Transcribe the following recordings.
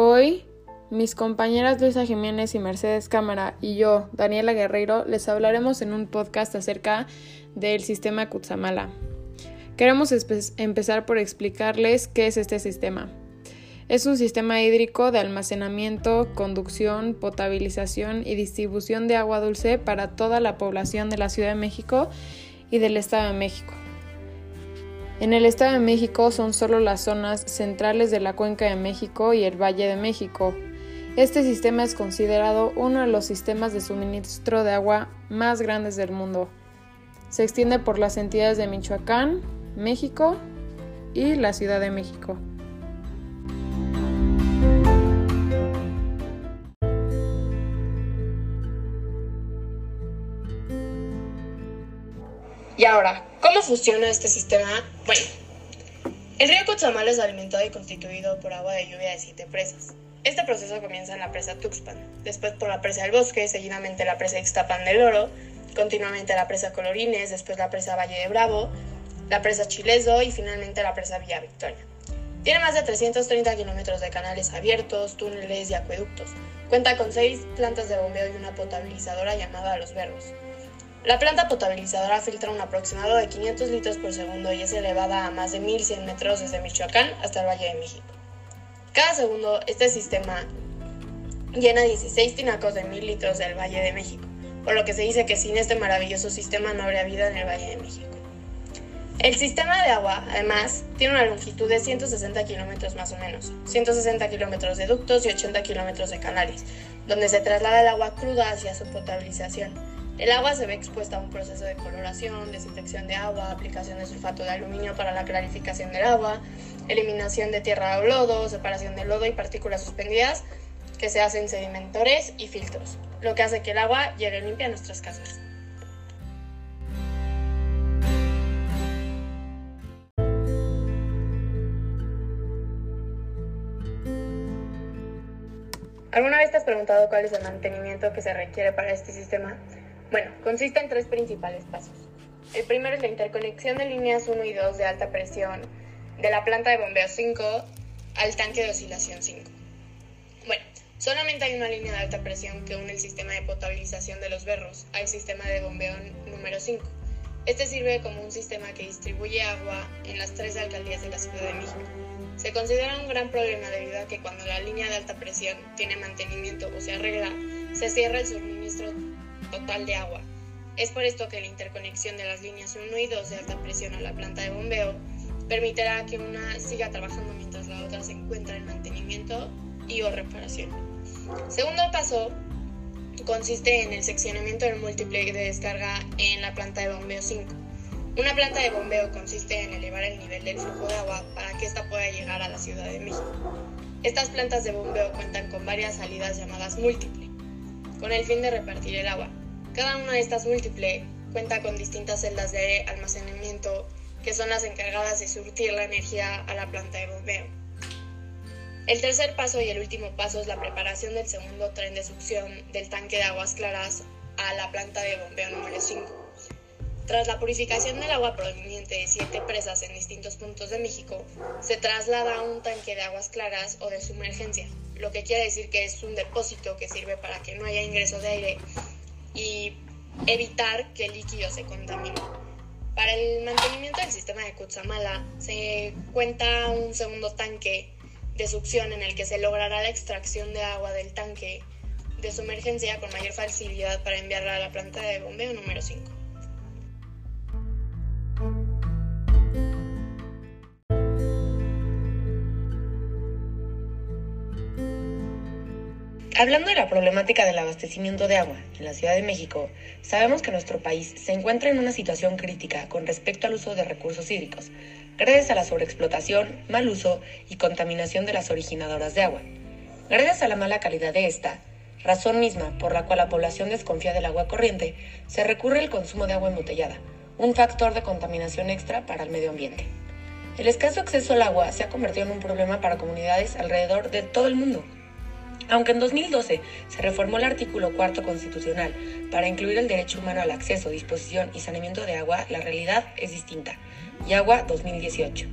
Hoy, mis compañeras Luisa Jiménez y Mercedes Cámara y yo, Daniela Guerreiro, les hablaremos en un podcast acerca del sistema Kutsamala. Queremos empezar por explicarles qué es este sistema. Es un sistema hídrico de almacenamiento, conducción, potabilización y distribución de agua dulce para toda la población de la Ciudad de México y del Estado de México. En el Estado de México son solo las zonas centrales de la Cuenca de México y el Valle de México. Este sistema es considerado uno de los sistemas de suministro de agua más grandes del mundo. Se extiende por las entidades de Michoacán, México y la Ciudad de México. Y ahora, ¿cómo funciona este sistema? Bueno, el río Cutzamala es alimentado y constituido por agua de lluvia de siete presas. Este proceso comienza en la presa Tuxpan, después por la presa del Bosque, seguidamente la presa Ixtapan del Oro, continuamente la presa Colorines, después la presa Valle de Bravo, la presa Chileso y finalmente la presa Villa Victoria. Tiene más de 330 kilómetros de canales abiertos, túneles y acueductos. Cuenta con seis plantas de bombeo y una potabilizadora llamada Los Berros. La planta potabilizadora filtra un aproximado de 500 litros por segundo y es elevada a más de 1100 metros desde Michoacán hasta el Valle de México. Cada segundo, este sistema llena 16 tinacos de 1000 litros del Valle de México, por lo que se dice que sin este maravilloso sistema no habría vida en el Valle de México. El sistema de agua, además, tiene una longitud de 160 kilómetros más o menos, 160 kilómetros de ductos y 80 kilómetros de canales, donde se traslada el agua cruda hacia su potabilización el agua se ve expuesta a un proceso de coloración, desinfección de agua, aplicación de sulfato de aluminio para la clarificación del agua, eliminación de tierra o lodo, separación de lodo y partículas suspendidas que se hacen sedimentores y filtros, lo que hace que el agua llegue limpia a nuestras casas. ¿Alguna vez te has preguntado cuál es el mantenimiento que se requiere para este sistema? Bueno, consiste en tres principales pasos. El primero es la interconexión de líneas 1 y 2 de alta presión de la planta de bombeo 5 al tanque de oscilación 5. Bueno, solamente hay una línea de alta presión que une el sistema de potabilización de los berros al sistema de bombeo número 5. Este sirve como un sistema que distribuye agua en las tres alcaldías de la Ciudad de México. Se considera un gran problema debido a que cuando la línea de alta presión tiene mantenimiento o se arregla, se cierra el suministro total de agua. Es por esto que la interconexión de las líneas 1 y 2 de alta presión a la planta de bombeo permitirá que una siga trabajando mientras la otra se encuentra en mantenimiento y o reparación. Segundo paso consiste en el seccionamiento del múltiple de descarga en la planta de bombeo 5. Una planta de bombeo consiste en elevar el nivel del flujo de agua para que ésta pueda llegar a la Ciudad de México. Estas plantas de bombeo cuentan con varias salidas llamadas múltiple, con el fin de repartir el agua. Cada una de estas múltiples cuenta con distintas celdas de almacenamiento que son las encargadas de surtir la energía a la planta de bombeo. El tercer paso y el último paso es la preparación del segundo tren de succión del tanque de aguas claras a la planta de bombeo número 5. Tras la purificación del agua proveniente de siete presas en distintos puntos de México, se traslada a un tanque de aguas claras o de sumergencia, lo que quiere decir que es un depósito que sirve para que no haya ingreso de aire evitar que el líquido se contamine. Para el mantenimiento del sistema de Kutsamala se cuenta un segundo tanque de succión en el que se logrará la extracción de agua del tanque de sumergencia con mayor facilidad para enviarla a la planta de bombeo número 5. Hablando de la problemática del abastecimiento de agua en la Ciudad de México, sabemos que nuestro país se encuentra en una situación crítica con respecto al uso de recursos hídricos, gracias a la sobreexplotación, mal uso y contaminación de las originadoras de agua. Gracias a la mala calidad de esta, razón misma por la cual la población desconfía del agua corriente, se recurre al consumo de agua embotellada, un factor de contaminación extra para el medio ambiente. El escaso acceso al agua se ha convertido en un problema para comunidades alrededor de todo el mundo. Aunque en 2012 se reformó el artículo cuarto constitucional para incluir el derecho humano al acceso, disposición y saneamiento de agua, la realidad es distinta. Y agua 2018.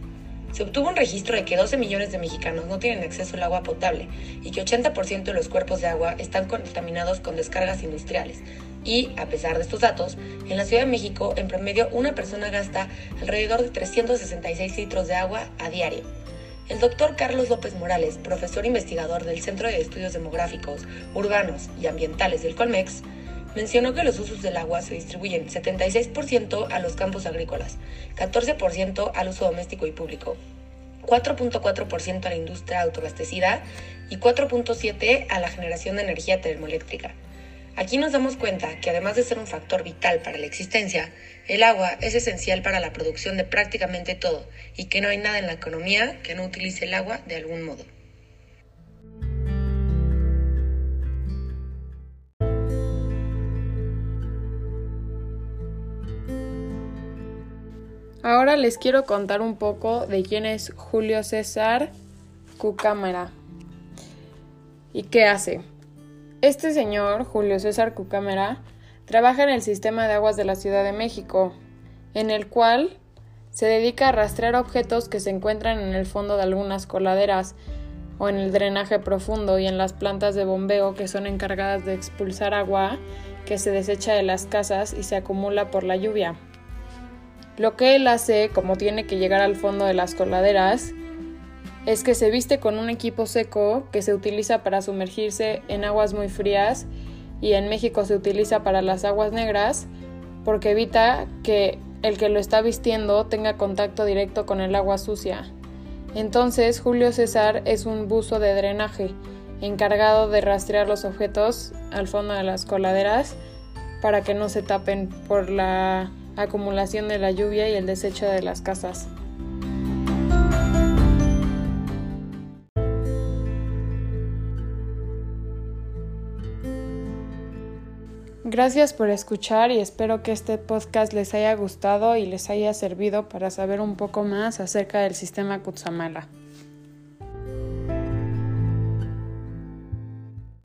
se obtuvo un registro de que 12 millones de mexicanos no tienen acceso al agua potable y que 80% de los cuerpos de agua están contaminados con descargas industriales. Y, a pesar de estos datos, en la Ciudad de México, en promedio, una persona gasta alrededor de 366 litros de agua a diario. El doctor Carlos López Morales, profesor investigador del Centro de Estudios Demográficos, Urbanos y Ambientales del Colmex, mencionó que los usos del agua se distribuyen 76% a los campos agrícolas, 14% al uso doméstico y público, 4.4% a la industria autoabastecida y 4.7% a la generación de energía termoeléctrica. Aquí nos damos cuenta que además de ser un factor vital para la existencia, el agua es esencial para la producción de prácticamente todo y que no hay nada en la economía que no utilice el agua de algún modo. Ahora les quiero contar un poco de quién es Julio César Cucámara y qué hace. Este señor, Julio César Cucámara, trabaja en el sistema de aguas de la Ciudad de México, en el cual se dedica a rastrear objetos que se encuentran en el fondo de algunas coladeras o en el drenaje profundo y en las plantas de bombeo que son encargadas de expulsar agua que se desecha de las casas y se acumula por la lluvia. Lo que él hace, como tiene que llegar al fondo de las coladeras, es que se viste con un equipo seco que se utiliza para sumergirse en aguas muy frías y en México se utiliza para las aguas negras porque evita que el que lo está vistiendo tenga contacto directo con el agua sucia. Entonces Julio César es un buzo de drenaje encargado de rastrear los objetos al fondo de las coladeras para que no se tapen por la acumulación de la lluvia y el desecho de las casas. Gracias por escuchar y espero que este podcast les haya gustado y les haya servido para saber un poco más acerca del sistema Kutsamala.